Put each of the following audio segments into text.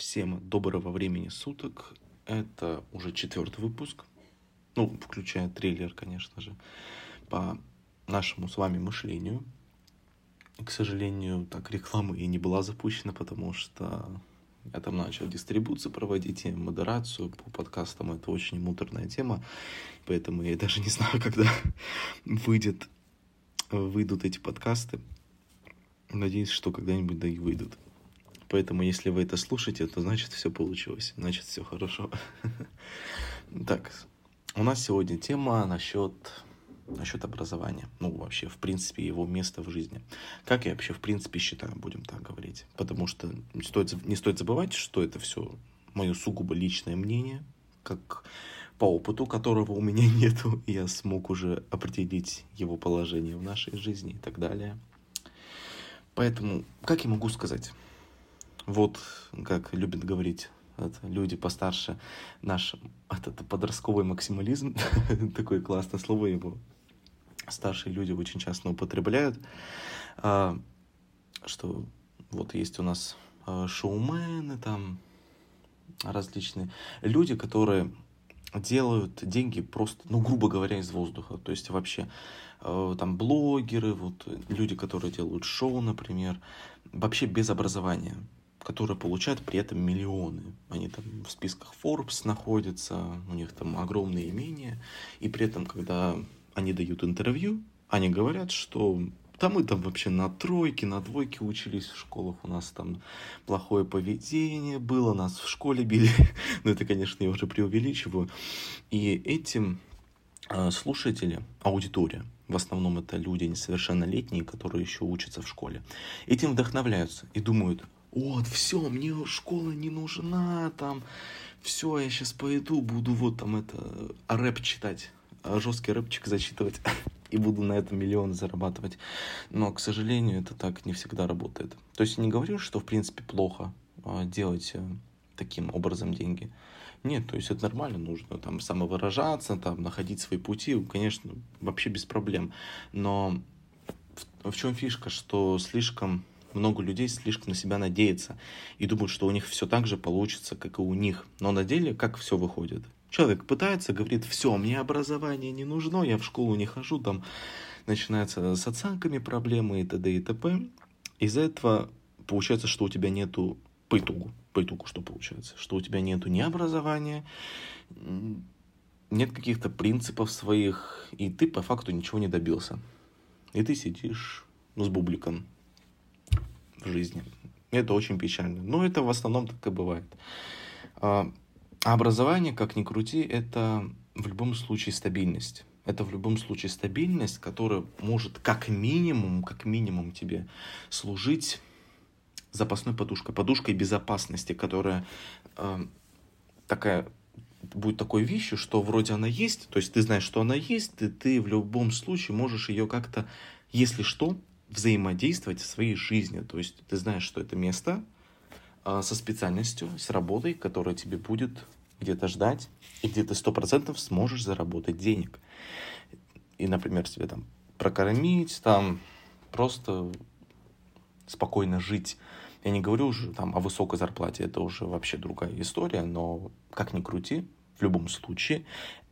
Всем доброго времени суток. Это уже четвертый выпуск. Ну, включая трейлер, конечно же, по нашему с вами мышлению. К сожалению, так реклама и не была запущена, потому что я там начал дистрибуцию проводить и модерацию по подкастам. Это очень муторная тема, поэтому я даже не знаю, когда выйдет, выйдут эти подкасты. Надеюсь, что когда-нибудь да и выйдут. Поэтому, если вы это слушаете, то значит все получилось, значит все хорошо. Так, у нас сегодня тема насчет, насчет образования. Ну, вообще, в принципе, его места в жизни. Как я вообще, в принципе, считаю, будем так говорить. Потому что не стоит, не стоит забывать, что это все мое сугубо личное мнение, как по опыту, которого у меня нету, я смог уже определить его положение в нашей жизни и так далее. Поэтому, как я могу сказать? Вот, как любят говорить это, люди постарше, наш этот подростковый максимализм, такое классное слово его, старшие люди очень часто употребляют, а, что вот есть у нас а, шоумены там, различные люди, которые делают деньги просто, ну, грубо говоря, из воздуха. То есть вообще э, там блогеры, вот люди, которые делают шоу, например, вообще без образования которые получают при этом миллионы. Они там в списках Forbes находятся, у них там огромные имения, и при этом, когда они дают интервью, они говорят, что там мы там вообще на тройке, на двойке учились в школах, у нас там плохое поведение было, нас в школе били. Но это, конечно, я уже преувеличиваю. И этим э, слушатели, аудитория, в основном это люди несовершеннолетние, которые еще учатся в школе, этим вдохновляются и думают, вот, все, мне школа не нужна, там, все, я сейчас пойду, буду вот там это, рэп читать, а жесткий рэпчик зачитывать, и буду на этом миллион зарабатывать. Но, к сожалению, это так не всегда работает. То есть не говорю, что, в принципе, плохо а, делать э, таким образом деньги. Нет, то есть это нормально, нужно там самовыражаться, там находить свои пути, конечно, вообще без проблем. Но в, в чем фишка, что слишком много людей слишком на себя надеется и думают, что у них все так же получится, как и у них. Но на деле как все выходит? Человек пытается, говорит, все, мне образование не нужно, я в школу не хожу, там начинаются с оценками проблемы и т.д. и т.п. Из-за этого получается, что у тебя нету по итогу, по итогу что получается? Что у тебя нету ни образования, нет каких-то принципов своих, и ты по факту ничего не добился. И ты сидишь ну, с бубликом, в жизни. Это очень печально. Но это в основном так и бывает. А образование, как ни крути, это в любом случае стабильность. Это в любом случае стабильность, которая может как минимум, как минимум тебе служить запасной подушкой, подушкой безопасности, которая э, такая будет такой вещью, что вроде она есть, то есть ты знаешь, что она есть, и ты в любом случае можешь ее как-то, если что, взаимодействовать в своей жизни. То есть ты знаешь, что это место а, со специальностью, с работой, которая тебе будет где-то ждать, и где ты сто процентов сможешь заработать денег. И, например, себе там прокормить, там просто спокойно жить. Я не говорю уже там о высокой зарплате, это уже вообще другая история, но как ни крути, в любом случае,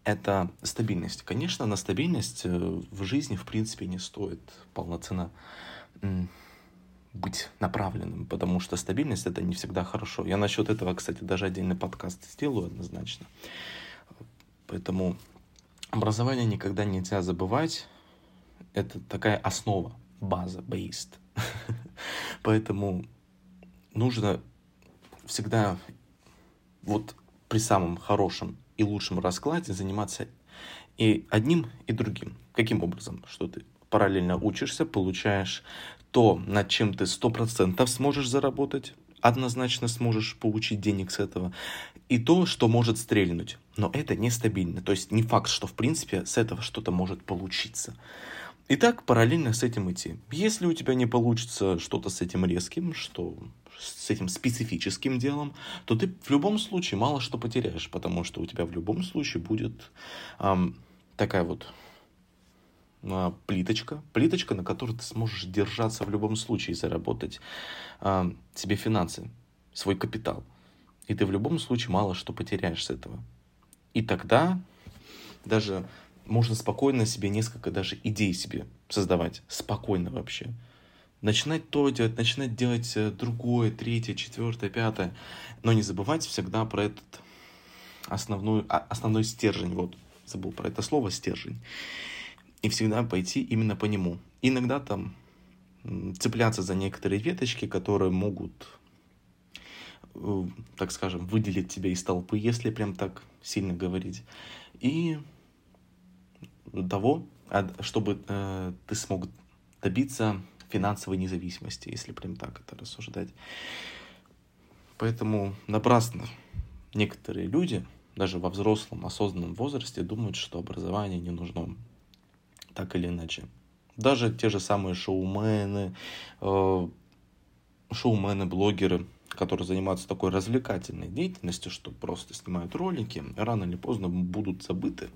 это стабильность. Конечно, на стабильность э, в жизни, в принципе, не стоит полноценно быть направленным, потому что стабильность это не всегда хорошо. Я насчет этого, кстати, даже отдельный подкаст сделаю однозначно. Поэтому образование никогда нельзя забывать. Это такая основа, база, based. Поэтому нужно всегда вот при самом хорошем и лучшем раскладе заниматься и одним, и другим. Каким образом? Что ты параллельно учишься, получаешь то, над чем ты сто процентов сможешь заработать, однозначно сможешь получить денег с этого, и то, что может стрельнуть. Но это нестабильно. То есть не факт, что в принципе с этого что-то может получиться. И так параллельно с этим идти. Если у тебя не получится что-то с этим резким, что с этим специфическим делом, то ты в любом случае мало что потеряешь, потому что у тебя в любом случае будет эм, такая вот э, плиточка, плиточка, на которой ты сможешь держаться в любом случае и заработать э, себе финансы, свой капитал. И ты в любом случае мало что потеряешь с этого. И тогда даже можно спокойно себе несколько даже идей себе создавать. Спокойно вообще. Начинать то делать, начинать делать э, другое, третье, четвертое, пятое. Но не забывать всегда про этот основной, а, основной стержень. Вот, забыл про это слово, стержень. И всегда пойти именно по нему. Иногда там цепляться за некоторые веточки, которые могут, э, так скажем, выделить тебя из толпы, если прям так сильно говорить. И того, чтобы э, ты смог добиться финансовой независимости, если прям так это рассуждать. Поэтому напрасно некоторые люди, даже во взрослом осознанном возрасте, думают, что образование не нужно так или иначе. Даже те же самые шоумены, э, шоумены, блогеры, которые занимаются такой развлекательной деятельностью, что просто снимают ролики, рано или поздно будут забыты.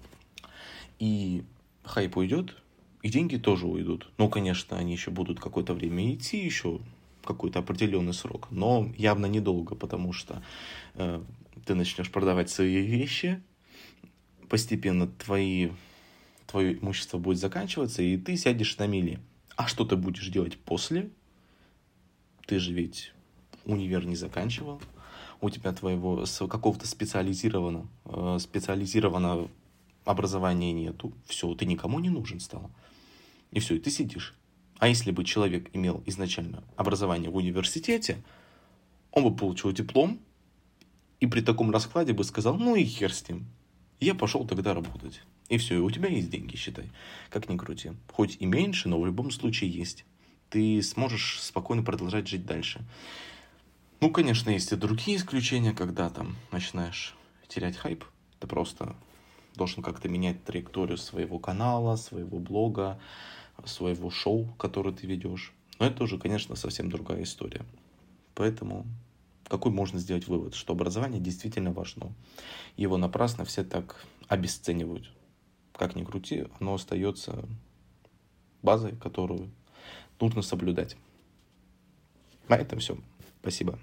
И хайп уйдет, и деньги тоже уйдут. Ну, конечно, они еще будут какое-то время идти, еще какой-то определенный срок, но явно недолго, потому что э, ты начнешь продавать свои вещи, постепенно твои твое имущество будет заканчиваться, и ты сядешь на мели. А что ты будешь делать после? Ты же ведь универ не заканчивал, у тебя твоего какого-то специализированного, э, специализированного образования нету, все, ты никому не нужен стал. И все, и ты сидишь. А если бы человек имел изначально образование в университете, он бы получил диплом, и при таком раскладе бы сказал, ну и хер с ним, я пошел тогда работать. И все, и у тебя есть деньги, считай. Как ни крути. Хоть и меньше, но в любом случае есть. Ты сможешь спокойно продолжать жить дальше. Ну, конечно, есть и другие исключения, когда там начинаешь терять хайп. Ты просто должен как-то менять траекторию своего канала, своего блога, своего шоу, которое ты ведешь. Но это уже, конечно, совсем другая история. Поэтому какой можно сделать вывод, что образование действительно важно. Его напрасно все так обесценивают. Как ни крути, оно остается базой, которую нужно соблюдать. На этом все. Спасибо.